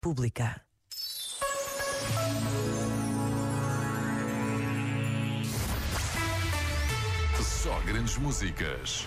Pública. Só grandes músicas.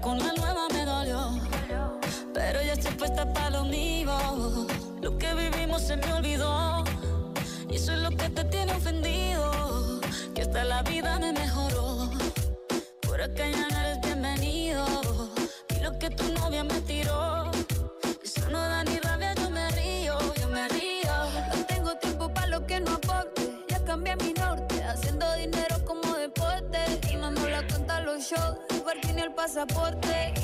Con la nueva me dolió, pero ya estoy puesta para lo mío. Lo que vivimos se me olvidó. Y eso es lo que te tiene ofendido. Que hasta la vida me mejoró. Por acá ya no eres bienvenido. Y lo que tu novia me tiró. Eso no da ni rabia, yo me río, yo me río. No tengo tiempo para lo que no aporte. Ya cambié mi norte, haciendo dinero como deporte. Y no me la cuenta los shows, parking y el pasaporte.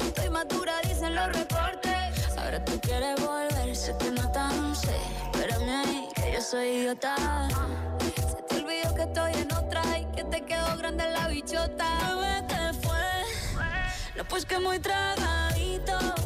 Estoy madura, dicen los reportes. Ahora tú quieres volver, se te nota, no sé. Espérame ahí, que yo soy idiota. Se te olvidó que estoy en otra y que te quedó grande la bichota. Bebé, ¿qué fue? No, pues que muy tragadito.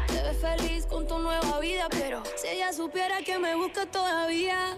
Feliz con tu nueva vida, pero si ella supiera que me busca todavía.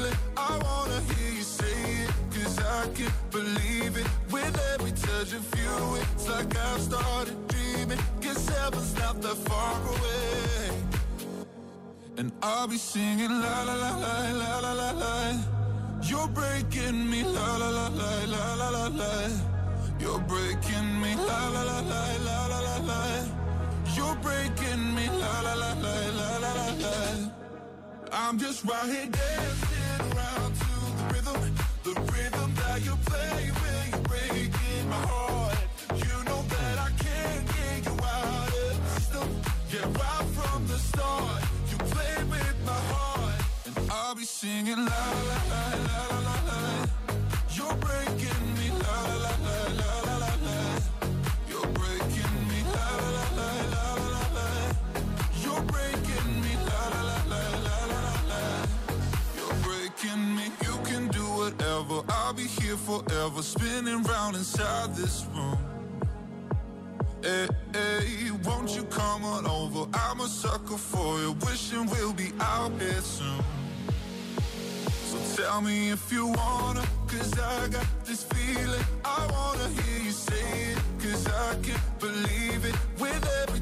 Like I've started dreaming. Guess heaven's not that far away. And I'll be singing la la la la la la la la. You're breaking me la la la la la la la la. You're breaking me la la la la la la la la. You're breaking me la la la la la la la la. I'm just right here dancing around to the rhythm, the rhythm that you play when you're breaking my heart. Here forever, spinning round inside this room. Hey, hey, won't you come on over? I'm a sucker for you, wishing we'll be out here soon. So tell me if you wanna, cause I got this feeling. I wanna hear you say it, cause I can't believe it. With every